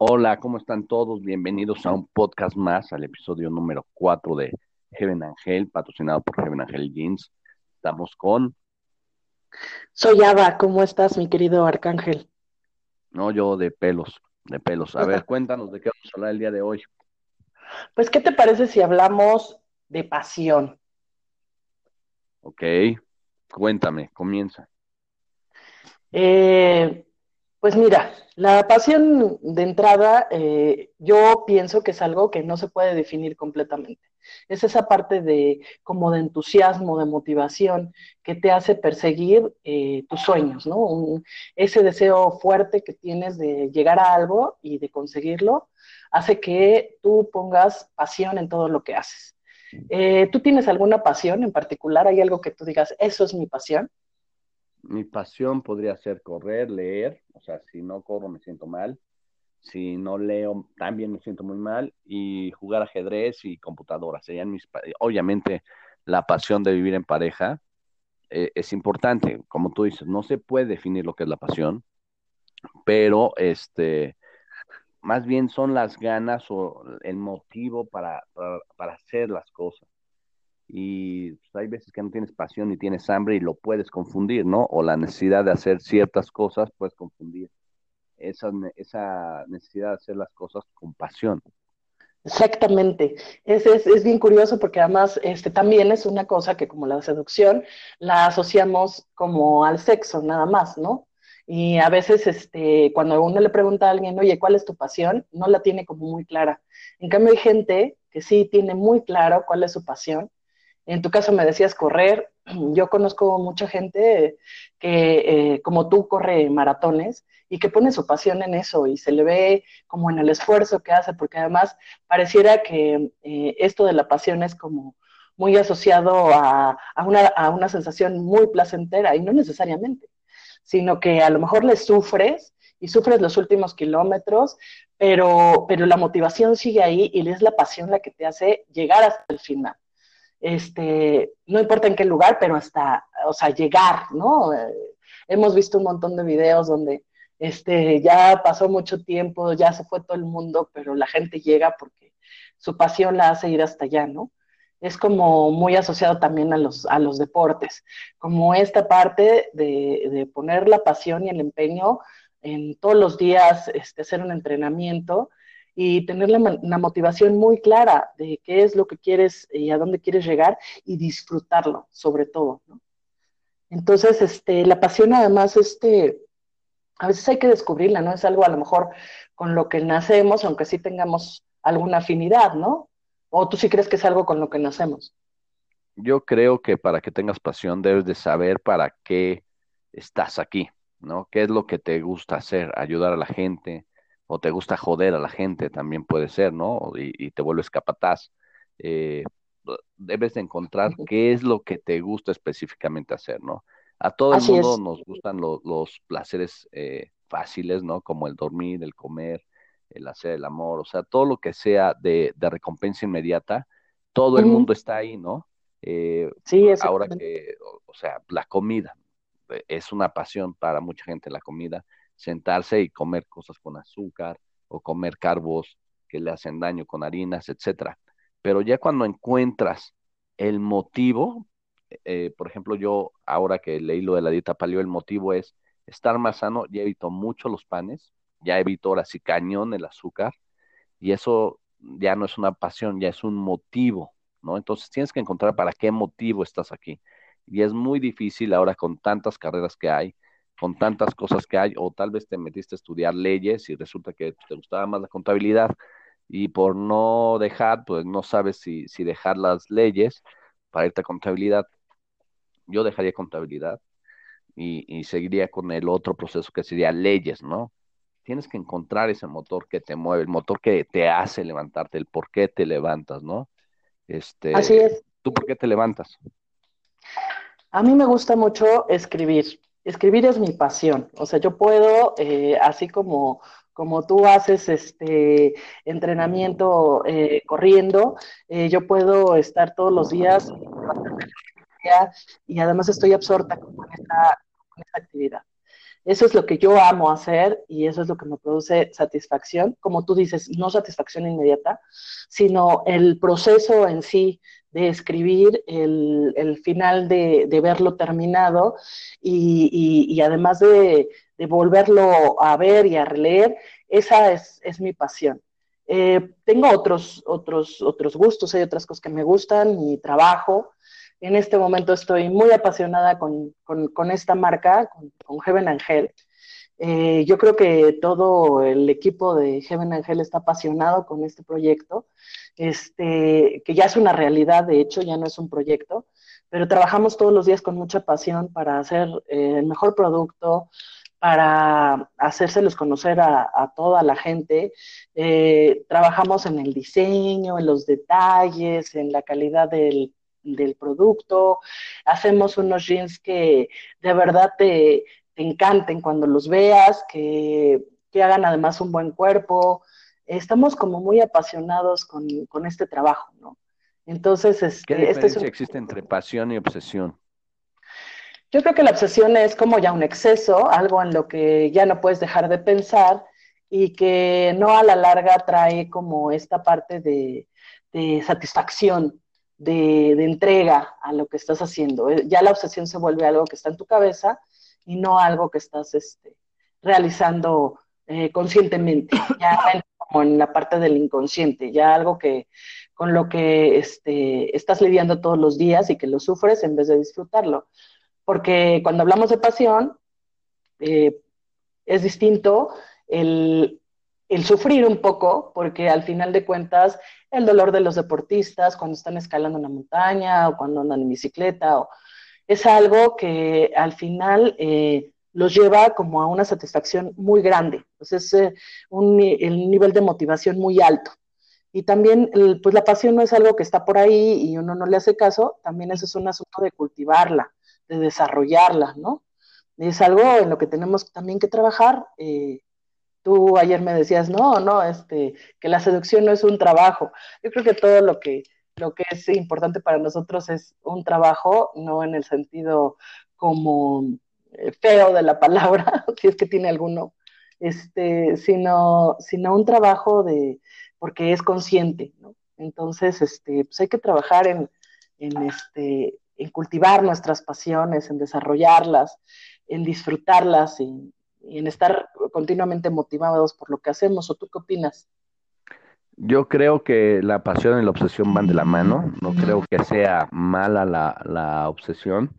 Hola, ¿cómo están todos? Bienvenidos a un podcast más, al episodio número 4 de Heaven Angel, patrocinado por Heaven Angel Jeans. Estamos con... Soy Ava, ¿cómo estás, mi querido Arcángel? No, yo de pelos, de pelos. A ver, cuéntanos de qué vamos a hablar el día de hoy. Pues, ¿qué te parece si hablamos de pasión? Ok, cuéntame, comienza. Eh, pues mira, la pasión de entrada, eh, yo pienso que es algo que no se puede definir completamente. Es esa parte de como de entusiasmo, de motivación que te hace perseguir eh, tus sueños, ¿no? ese deseo fuerte que tienes de llegar a algo y de conseguirlo hace que tú pongas pasión en todo lo que haces. Eh, ¿Tú tienes alguna pasión en particular? ¿Hay algo que tú digas, eso es mi pasión? Mi pasión podría ser correr, leer, o sea, si no corro me siento mal, si no leo también me siento muy mal, y jugar ajedrez y computadora, serían mis, obviamente la pasión de vivir en pareja eh, es importante, como tú dices, no se puede definir lo que es la pasión, pero este, más bien son las ganas o el motivo para, para hacer las cosas y pues, hay veces que no tienes pasión y tienes hambre y lo puedes confundir, ¿no? O la necesidad de hacer ciertas cosas puedes confundir esa, esa necesidad de hacer las cosas con pasión. Exactamente. Es, es, es, bien curioso porque además este, también es una cosa que como la seducción la asociamos como al sexo nada más, ¿no? Y a veces este, cuando uno le pregunta a alguien, oye, ¿cuál es tu pasión? No la tiene como muy clara. En cambio hay gente que sí tiene muy claro cuál es su pasión en tu caso me decías correr. Yo conozco mucha gente que, eh, como tú, corre maratones y que pone su pasión en eso y se le ve como en el esfuerzo que hace, porque además pareciera que eh, esto de la pasión es como muy asociado a, una, a una sensación muy placentera y no necesariamente, sino que a lo mejor le sufres y sufres los últimos kilómetros, pero, pero la motivación sigue ahí y es la pasión la que te hace llegar hasta el final este, no importa en qué lugar, pero hasta, o sea, llegar, ¿no? Eh, hemos visto un montón de videos donde este, ya pasó mucho tiempo, ya se fue todo el mundo, pero la gente llega porque su pasión la hace ir hasta allá, ¿no? Es como muy asociado también a los, a los deportes, como esta parte de, de poner la pasión y el empeño en todos los días, este, hacer un entrenamiento, y tener la, motivación muy clara de qué es lo que quieres y a dónde quieres llegar y disfrutarlo, sobre todo, ¿no? Entonces, este, la pasión además, este, a veces hay que descubrirla, ¿no? Es algo a lo mejor con lo que nacemos, aunque sí tengamos alguna afinidad, ¿no? ¿O tú sí crees que es algo con lo que nacemos? Yo creo que para que tengas pasión debes de saber para qué estás aquí, ¿no? ¿Qué es lo que te gusta hacer? Ayudar a la gente, o te gusta joder a la gente, también puede ser, ¿no? Y, te vuelves capataz. Eh, debes de encontrar qué es lo que te gusta específicamente hacer, ¿no? A todo el mundo nos gustan los placeres eh, fáciles, ¿no? Como el dormir, el comer, el hacer el amor, o sea, todo lo que sea de, recompensa inmediata, todo el mundo está ahí, ¿no? Eh, sí, ahora que, o sea, la comida es una pasión para mucha gente la comida sentarse y comer cosas con azúcar o comer carbos que le hacen daño con harinas, etcétera. Pero ya cuando encuentras el motivo, eh, por ejemplo, yo ahora que leí lo de la dieta paleo, el motivo es estar más sano, ya evito mucho los panes, ya evito ahora sí cañón el azúcar, y eso ya no es una pasión, ya es un motivo, ¿no? Entonces tienes que encontrar para qué motivo estás aquí. Y es muy difícil ahora con tantas carreras que hay, con tantas cosas que hay, o tal vez te metiste a estudiar leyes y resulta que te gustaba más la contabilidad y por no dejar, pues no sabes si, dejar las leyes para irte a contabilidad. Yo dejaría contabilidad y, seguiría con el otro proceso que sería leyes, ¿no? Tienes que encontrar ese motor que te mueve, el motor que te hace levantarte, el por qué te levantas, ¿no? Este, Así es. ¿Tú por qué te levantas? A mí me gusta mucho escribir escribir es mi pasión. O sea, yo puedo, eh, así como, como tú haces este entrenamiento eh, corriendo, eh, yo puedo estar todos los días y además estoy absorta con esta, con esta actividad. Eso es lo que yo amo hacer y eso es lo que me produce satisfacción. Como tú dices, no satisfacción inmediata, sino el proceso en sí de escribir, el, final de, verlo terminado y, además de, volverlo a ver y a releer, esa es, mi pasión. Eh, tengo otros, otros, otros gustos, hay otras cosas que me gustan, mi trabajo. En este momento estoy muy apasionada con, esta marca, con, Heaven Angel. Eh, yo creo que todo el equipo de Heaven Angel está apasionado con este proyecto este, que ya es una realidad, de hecho, ya no es un proyecto, pero trabajamos todos los días con mucha pasión para hacer eh, el mejor producto, para hacérselos conocer a, toda la gente. Eh, trabajamos en el diseño, en los detalles, en la calidad del, producto. Hacemos unos jeans que de verdad te, encanten cuando los veas, que, que hagan además un buen cuerpo, estamos como muy apasionados con, este trabajo, ¿no? Entonces, este, ¿qué diferencia este existe entre pasión y obsesión? Yo creo que la obsesión es como ya un exceso, algo en lo que ya no puedes dejar de pensar y que no a la larga trae como esta parte de, satisfacción, de, entrega a lo que estás haciendo. Eh, ya la obsesión se vuelve algo que está en tu cabeza y no algo que estás este, realizando eh, conscientemente. Ya como en la parte del inconsciente, ya algo que con lo que este, estás lidiando todos los días y que lo sufres en vez de disfrutarlo. Porque cuando hablamos de pasión, eh, es distinto el, el sufrir un poco, porque al final de cuentas, el dolor de los deportistas cuando están escalando una montaña o cuando andan en bicicleta, o, es algo que al final eh, los lleva como a una satisfacción muy grande. Entonces, es eh, un, el nivel de motivación muy alto. Y también, pues la pasión no es algo que está por ahí y uno no le hace caso, también eso es un asunto de cultivarla, de desarrollarla, ¿no? Es algo en lo que tenemos también que trabajar. Eh, tú ayer me decías, no, no, este, que la seducción no es un trabajo. Yo creo que todo lo que, lo que es importante para nosotros es un trabajo, no en el sentido como feo de la palabra, si es que tiene alguno, este, sino, sino un trabajo de, porque es consciente, ¿no? Entonces, este, pues hay que trabajar en, en, este, en cultivar nuestras pasiones, en desarrollarlas, en disfrutarlas y, en estar continuamente motivados por lo que hacemos. ¿O tú qué opinas? Yo creo que la pasión y la obsesión van de la mano. No creo que sea mala la, la obsesión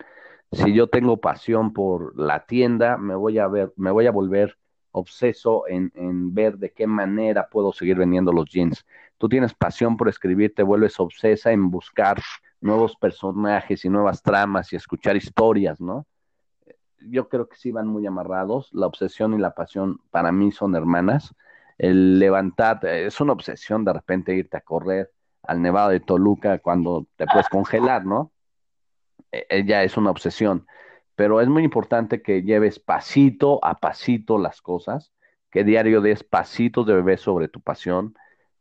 si yo tengo pasión por la tienda, me voy a ver, me voy a volver obseso en, ver de qué manera puedo seguir vendiendo los jeans. Tú tienes pasión por escribir, te vuelves obsesa en buscar nuevos personajes y nuevas tramas y escuchar historias, ¿no? Yo creo que sí van muy amarrados. La obsesión y la pasión para mí son hermanas. El levantar, es una obsesión de repente irte a correr al Nevado de Toluca cuando te puedes congelar, ¿no? Ella es una obsesión, pero es muy importante que lleves pasito a pasito las cosas, que diario des pasitos de bebé sobre tu pasión,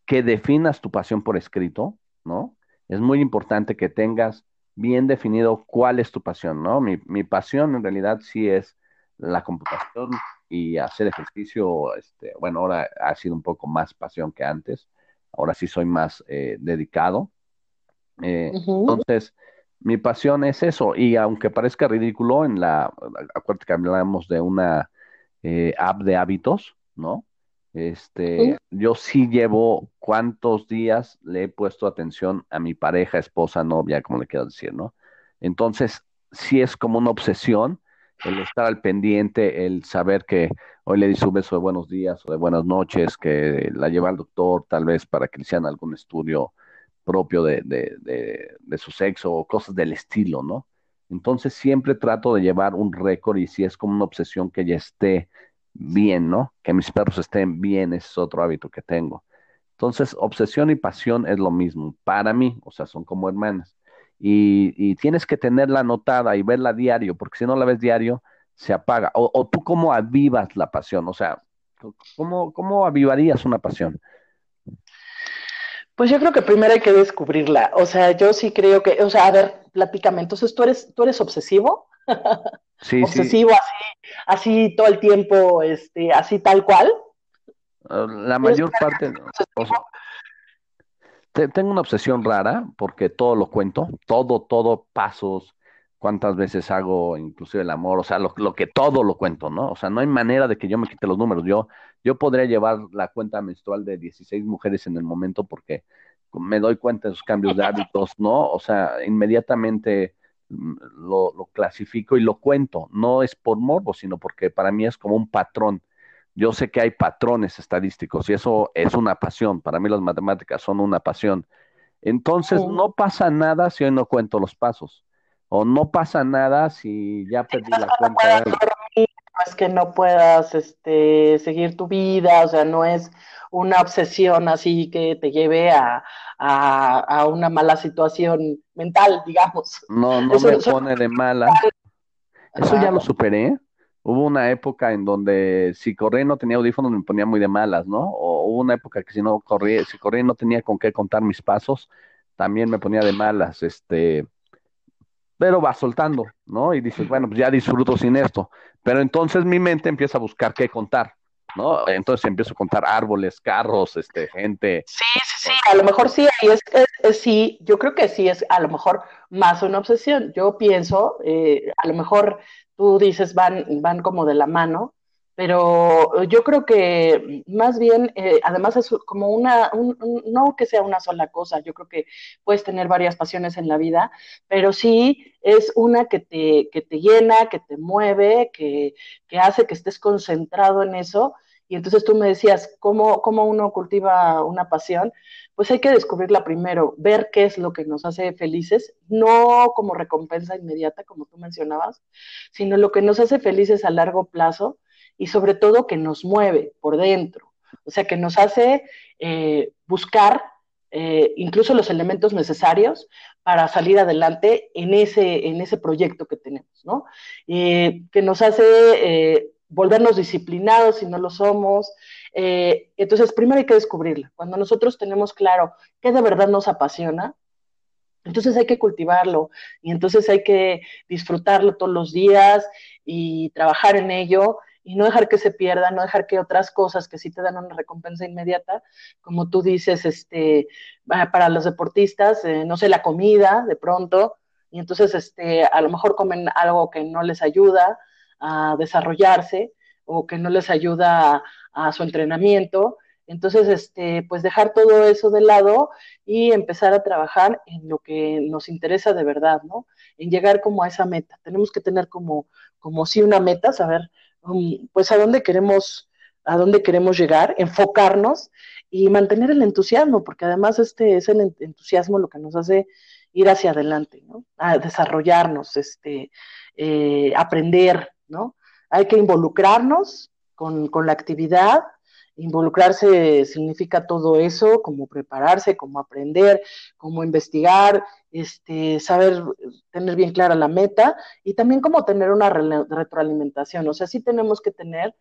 que definas tu pasión por escrito, ¿no? Es muy importante que tengas bien definido cuál es tu pasión, ¿no? Mi, mi pasión en realidad sí es la computación y hacer ejercicio, este, bueno, ahora ha sido un poco más pasión que antes, ahora sí soy más eh, dedicado. Eh, entonces, mi pasión es eso, y aunque parezca ridículo, en la, acuérdate que hablamos de una eh, app de hábitos, ¿no? Este, yo sí llevo cuántos días le he puesto atención a mi pareja, esposa, novia, como le quiero decir, ¿no? Entonces, sí es como una obsesión el estar al pendiente, el saber que hoy le di su beso de buenos días o de buenas noches, que la lleva al doctor tal vez para que le hicieran algún estudio propio de, de, su sexo o cosas del estilo, ¿no? Entonces siempre trato de llevar un récord y si es como una obsesión que ya esté bien, ¿no? Que mis perros estén bien, ese es otro hábito que tengo. Entonces, obsesión y pasión es lo mismo para mí, o sea, son como hermanas. Y, tienes que tenerla anotada y verla diario, porque si no la ves diario, se apaga. O, o tú cómo avivas la pasión, o sea, ¿cómo, ¿cómo avivarías una pasión? Pues yo creo que primero hay que descubrirla. O sea, yo sí creo que, o sea, a ver, platícame. Entonces, ¿tú eres, tú eres obsesivo? obsesivo, así, así todo el tiempo, este, así tal cual. Ah, la mayor parte, tengo una obsesión rara porque todo lo cuento, todo, todo, pasos, cuántas veces hago inclusive el amor, o sea, lo, que todo lo cuento, ¿no? O sea, no hay manera de que yo me quite los números. Yo, yo podría llevar la cuenta menstrual de 16 mujeres en el momento porque me doy cuenta de sus cambios de hábitos, ¿no? O sea, inmediatamente mm, lo, lo clasifico y lo cuento. No es por morbo, sino porque para mí es como un patrón. Yo sé que hay patrones estadísticos y eso es una pasión. Para mí las matemáticas son una pasión. Entonces, no pasa nada si hoy no cuento los pasos o no pasa nada si ya perdí la cuenta. No es que no puedas este, seguir tu vida, o sea, no es una obsesión así que te lleve a, una mala situación mental, digamos. No, no me pone de mala. Eso ya lo superé. Hubo una época en donde si corría y no tenía audífonos me ponía muy de malas, ¿no? O hubo una época que si no corría, si corría y no tenía con qué contar mis pasos, también me ponía de malas. Este, pero va soltando, ¿no? Y dices, bueno, pues ya disfruto sin esto. Pero entonces mi mente empieza a buscar qué contar, ¿no? Entonces empiezo a contar árboles, carros, este, gente. Sí, sí, sí, a lo mejor sí, ahí es, sí, yo creo que sí es a lo mejor más una obsesión. Yo pienso, eh, a lo mejor tú dices van, van como de la mano, pero yo creo que más bien, eh, además es como una, no que sea una sola cosa, yo creo que puedes tener varias pasiones en la vida, pero sí es una que te, que te llena, que te mueve, que, que hace que estés concentrado en eso. Y entonces tú me decías, ¿cómo, ¿cómo uno cultiva una pasión? Pues hay que descubrirla primero, ver qué es lo que nos hace felices, no como recompensa inmediata, como tú mencionabas, sino lo que nos hace felices a largo plazo y sobre todo que nos mueve por dentro, o sea, que nos hace eh, buscar eh, incluso los elementos necesarios para salir adelante en ese, en ese proyecto que tenemos, ¿no? Eh, que nos hace volvernos disciplinados si no lo somos. entonces, primero hay que descubrirla. Cuando nosotros tenemos claro qué de verdad nos apasiona, entonces hay que cultivarlo y entonces hay que disfrutarlo todos los días y trabajar en ello y no dejar que se pierda, no dejar que otras cosas que sí te dan una recompensa inmediata, como tú dices, este, para los deportistas, eh, no sé, la comida de pronto, y entonces este, a lo mejor comen algo que no les ayuda a desarrollarse o que no les ayuda a, su entrenamiento. Entonces, este, pues dejar todo eso de lado y empezar a trabajar en lo que nos interesa de verdad, ¿no? En llegar como a esa meta. Tenemos que tener como, como sí una meta, saber Um, pues a dónde queremos, a dónde queremos llegar, enfocarnos y mantener el entusiasmo, porque además este es el entusiasmo lo que nos hace ir hacia adelante, ¿no? A desarrollarnos, este, eh, aprender, ¿no? Hay que involucrarnos con, con la actividad, involucrarse significa todo eso, como prepararse, como aprender, como investigar, este, saber tener bien clara la meta y también como tener una retroalimentación. O sea, sí tenemos que tener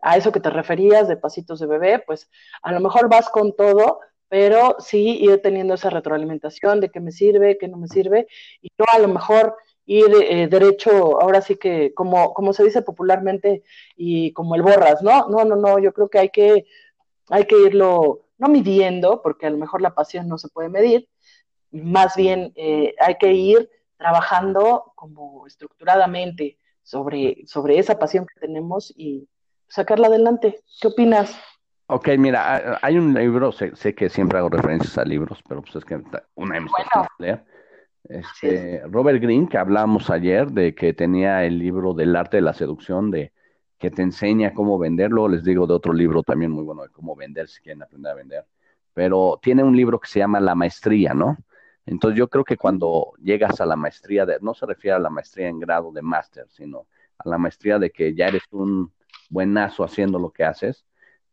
a eso que te referías de pasitos de bebé, pues a lo mejor vas con todo, pero sí ir teniendo esa retroalimentación de qué me sirve, qué no me sirve, y no a lo mejor ir eh, derecho, ahora sí que, como, como se dice popularmente, y como el borras, ¿no? No, no, no, yo creo que hay que, hay que irlo, no midiendo, porque a lo mejor la pasión no se puede medir, más bien eh, hay que ir trabajando como estructuradamente sobre, sobre esa pasión que tenemos y sacarla adelante. ¿Qué opinas? Ok, mira, hay un libro, sé, que siempre hago referencias a libros, pero pues es que una de mis bueno. leer. Este, Robert Greene, que hablamos ayer de que tenía el libro del arte de la seducción, de que te enseña cómo venderlo. Les digo de otro libro también muy bueno de cómo vender, si quieren aprender a vender. Pero tiene un libro que se llama La Maestría, ¿no? Entonces yo creo que cuando llegas a la maestría, de, no se refiere a la maestría en grado de máster, sino a la maestría de que ya eres un buenazo haciendo lo que haces,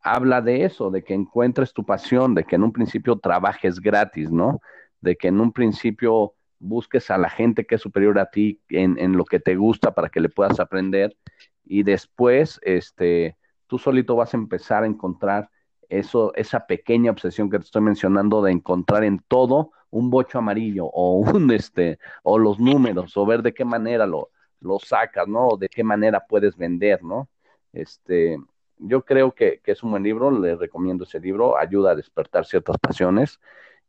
habla de eso, de que encuentres tu pasión, de que en un principio trabajes gratis, ¿no? De que en un principio busques a la gente que es superior a ti en, en, lo que te gusta para que le puedas aprender y después este, tú solito vas a empezar a encontrar eso, esa pequeña obsesión que te estoy mencionando de encontrar en todo un bocho amarillo o un este o los números o ver de qué manera lo, lo sacas, ¿no? De qué manera puedes vender, ¿no? Este, yo creo que, que es un buen libro, le recomiendo ese libro, ayuda a despertar ciertas pasiones.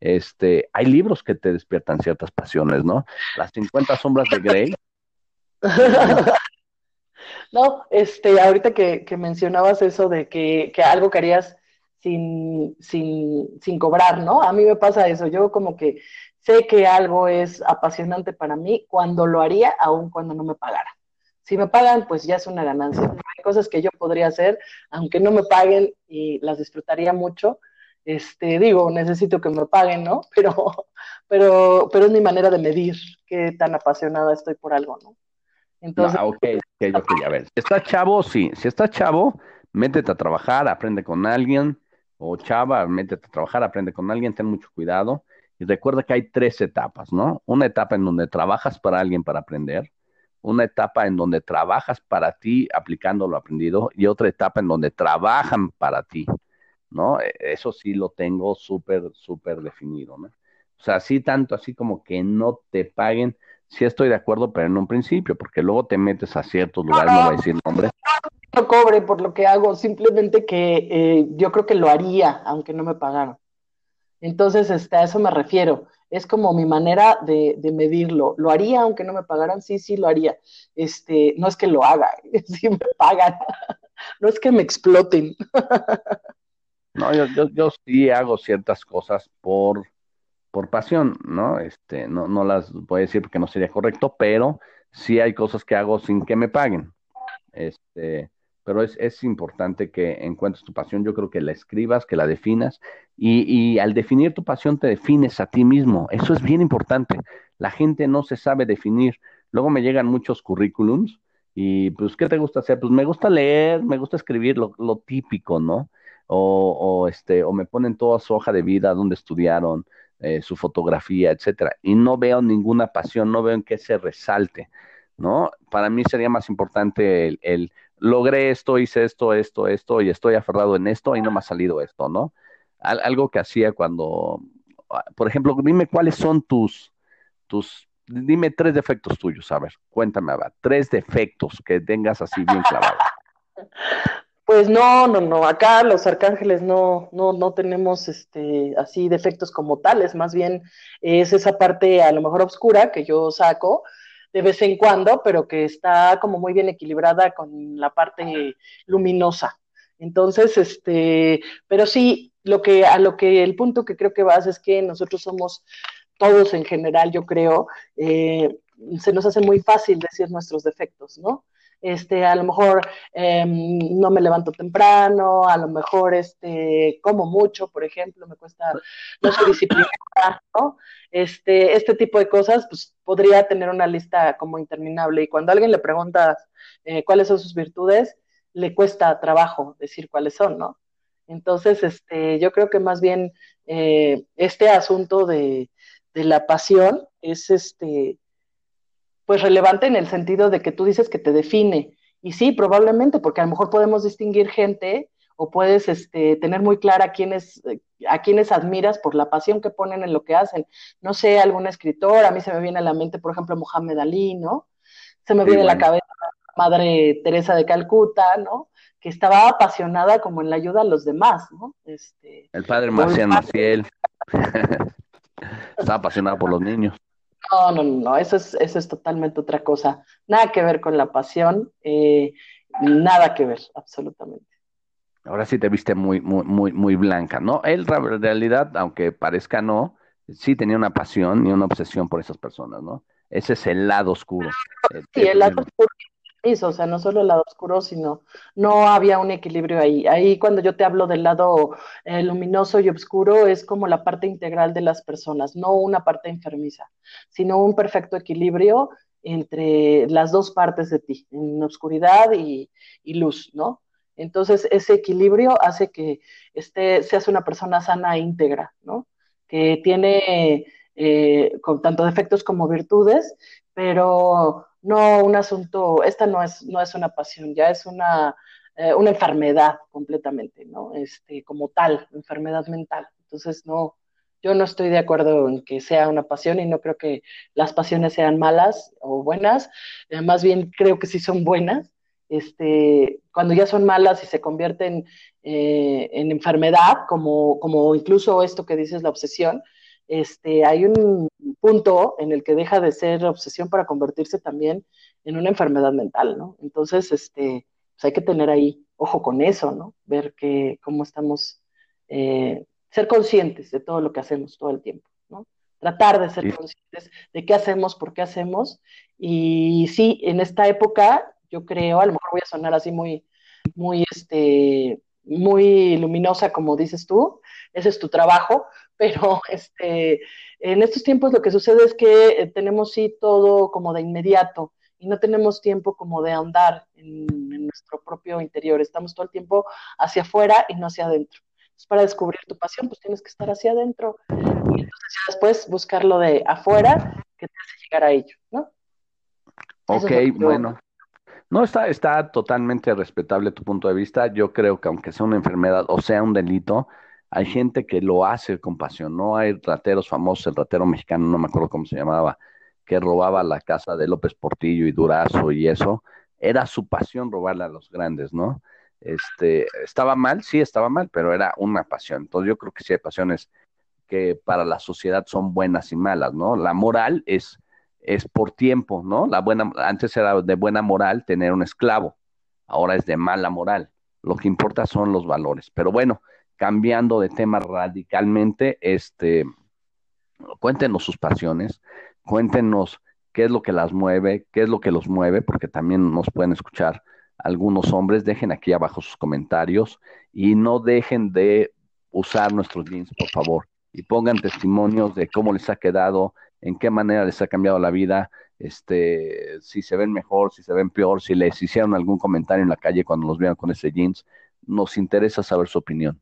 Este, hay libros que te despiertan ciertas pasiones, ¿no? Las 50 sombras de Grey. no, este, ahorita que, que mencionabas eso de que, que, algo que sin, sin, sin cobrar, ¿no? A mí me pasa eso, yo como que sé que algo es apasionante para mí cuando lo haría, aun cuando no me pagara. Si me pagan, pues ya es una ganancia. Hay cosas que yo podría hacer, aunque no me paguen y las disfrutaría mucho, este, digo, necesito que me paguen, ¿no? Pero, pero, pero es mi manera de medir qué tan apasionada estoy por algo, ¿no? Entonces. No, ok, ok, ok, a ver. Si está chavo, sí. Si está chavo, métete a trabajar, aprende con alguien. O chava, métete a trabajar, aprende con alguien, ten mucho cuidado. Y recuerda que hay tres etapas, ¿no? Una etapa en donde trabajas para alguien para aprender, una etapa en donde trabajas para ti aplicando lo aprendido y otra etapa en donde trabajan para ti. ¿no? E, eso sí lo tengo súper, súper definido, ¿no? O sea, sí tanto así como que no te paguen, sí estoy de acuerdo, pero en un principio, porque luego te metes a ciertos lugares, no, voy a decir nombre. No cobre por lo que hago, simplemente que eh, yo creo que lo haría, aunque no me pagaran. Entonces, este, a eso me refiero. Es como mi manera de, de, medirlo. ¿Lo haría aunque no me pagaran? Sí, sí, lo haría. Este, no es que lo haga, sí me pagan. No es que me exploten. No, yo, yo, yo sí hago ciertas cosas por, por pasión, ¿no? Este, no, no las voy a decir porque no sería correcto, pero sí hay cosas que hago sin que me paguen. Este, pero es, es importante que encuentres tu pasión. Yo creo que la escribas, que la definas, y, y al definir tu pasión te defines a ti mismo. Eso es bien importante. La gente no se sabe definir. Luego me llegan muchos currículums y pues, ¿qué te gusta hacer? Pues me gusta leer, me gusta escribir lo, lo típico, ¿no? o, este, o me ponen toda su hoja de vida, donde estudiaron, eh, su fotografía, etcétera, y no veo ninguna pasión, no veo en qué se resalte, ¿no? Para mí sería más importante el, el logré esto, hice esto, esto, esto, y estoy aferrado en esto, y no me ha salido esto, ¿no? algo que hacía cuando, ah, por ejemplo, dime cuáles son tus, tus, dime tres defectos tuyos, a ver, cuéntame, a tres defectos que tengas así bien clavados. Pues no, no, no, acá los arcángeles no, no, no tenemos este, así defectos como tales, más bien es esa parte a lo mejor oscura que yo saco de vez en cuando, pero que está como muy bien equilibrada con la parte luminosa. Entonces, este, pero sí, lo que, a lo que el punto que creo que vas es que nosotros somos todos en general, yo creo, eh, se nos hace muy fácil decir nuestros defectos, ¿no? Este, a lo mejor em, no me levanto temprano, a lo mejor este, como mucho, por ejemplo, me cuesta, no soy disciplinada, ¿no? Este, este tipo de cosas, pues podría tener una lista como interminable. Y cuando alguien le pregunta eh, cuáles son sus virtudes, le cuesta trabajo decir cuáles son, ¿no? Entonces, este, yo creo que más bien eh, este asunto de, de la pasión es este pues relevante en el sentido de que tú dices que te define. Y sí, probablemente, porque a lo mejor podemos distinguir gente o puedes este, tener muy clara a quiénes, a quienes admiras por la pasión que ponen en lo que hacen. No sé, algún escritor, a mí se me viene a la mente, por ejemplo, Mohamed Ali, ¿no? Se me viene a la cabeza Madre Teresa de Calcuta, ¿no? Que estaba apasionada como en la ayuda a los demás, ¿no? Este, el padre Marcial Maciel. estaba apasionado por los niños. No, no, no, eso es, eso es totalmente otra cosa. Nada que ver con la pasión, eh, nada que ver, absolutamente. Ahora sí te viste muy, muy, muy, muy blanca, ¿no? Él, en realidad, aunque parezca no, sí tenía una pasión y una obsesión por esas personas, ¿no? Ese es el lado oscuro. Sí, el lado oscuro o sea, no solo el lado oscuro, sino no había un equilibrio ahí. Ahí cuando yo te hablo del lado eh, luminoso y oscuro es como la parte integral de las personas, no una parte enfermiza, sino un perfecto equilibrio entre las dos partes de ti, en oscuridad y, luz, ¿no? Entonces, ese equilibrio hace que este, seas una persona sana e íntegra, ¿no? Que tiene eh, con tanto defectos como virtudes, pero no un asunto, esta no es, no es una pasión, ya es una, eh, una enfermedad completamente, ¿no? Este, como tal, enfermedad mental. Entonces, no, Yo no estoy de acuerdo en que sea una pasión y no creo que las pasiones sean malas o buenas, eh, más bien creo que sí son buenas. Este, cuando ya son malas y se convierten eh, en enfermedad, como, como incluso esto que dices, la obsesión, este, hay un punto en el que deja de ser obsesión para convertirse también en una enfermedad mental, ¿no? Entonces, este, pues hay que tener ahí ojo con eso, ¿no? Ver que, cómo estamos eh, ser conscientes de todo lo que hacemos todo el tiempo, ¿no? Tratar de ser conscientes de qué hacemos, por qué hacemos. Y sí, en esta época, yo creo, a lo mejor voy a sonar así muy, muy, este, muy luminosa, como dices tú, ese es tu trabajo, pero este, en estos tiempos lo que sucede es que eh, tenemos sí todo como de inmediato y no tenemos tiempo como de andar en, en, nuestro propio interior. Estamos todo el tiempo hacia afuera y no hacia adentro para descubrir tu pasión, pues tienes que estar hacia adentro y entonces ya después buscar lo de afuera que te hace llegar a ello, ¿no? Ok, bueno. No, está, está totalmente respetable tu punto de vista. Yo creo que aunque sea una enfermedad o sea un delito, hay gente que lo hace con pasión. No hay rateros famosos, el ratero mexicano, no me acuerdo cómo se llamaba, que robaba la casa de López Portillo y Durazo y eso. Era su pasión robarle a los grandes, ¿no? Este, estaba mal, sí estaba mal, pero era una pasión. Entonces yo creo que sí hay pasiones que para la sociedad son buenas y malas, ¿no? La moral es, es por tiempo, ¿no? La buena, antes era de buena moral tener un esclavo, ahora es de mala moral. Lo que importa son los valores. Pero bueno, cambiando de tema radicalmente, este, cuéntenos sus pasiones, cuéntenos qué es lo que las mueve, qué es lo que los mueve, porque también nos pueden escuchar algunos hombres, dejen aquí abajo sus comentarios y no dejen de usar nuestros links, por favor, y pongan testimonios de cómo les ha quedado, en qué manera les ha cambiado la vida, este, si se ven mejor, si se ven peor, si les hicieron algún comentario en la calle cuando los vieron con ese jeans, nos interesa saber su opinión.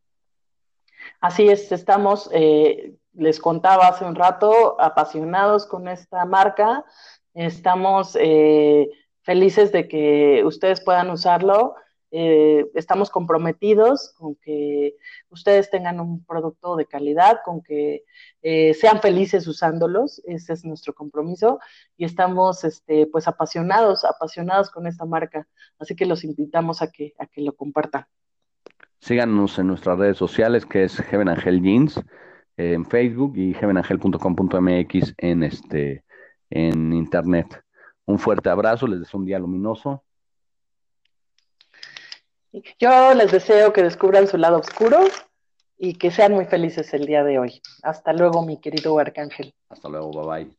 Así es, estamos, eh, les contaba hace un rato, apasionados con esta marca, estamos eh, felices de que ustedes puedan usarlo. Eh, estamos comprometidos con que ustedes tengan un producto de calidad, con que sean felices usándolos, ese es nuestro compromiso y estamos este, pues apasionados, apasionados con esta marca, así que los invitamos a que, a que lo compartan. Síganos en nuestras redes sociales que es Heaven Angel Jeans en Facebook y heavenangel.com.mx en este en internet. Un fuerte abrazo, les deseo un día luminoso. Yo les deseo que descubran su lado oscuro y que sean muy felices el día de hoy. Hasta luego, mi querido Arcángel. Hasta luego, bye bye.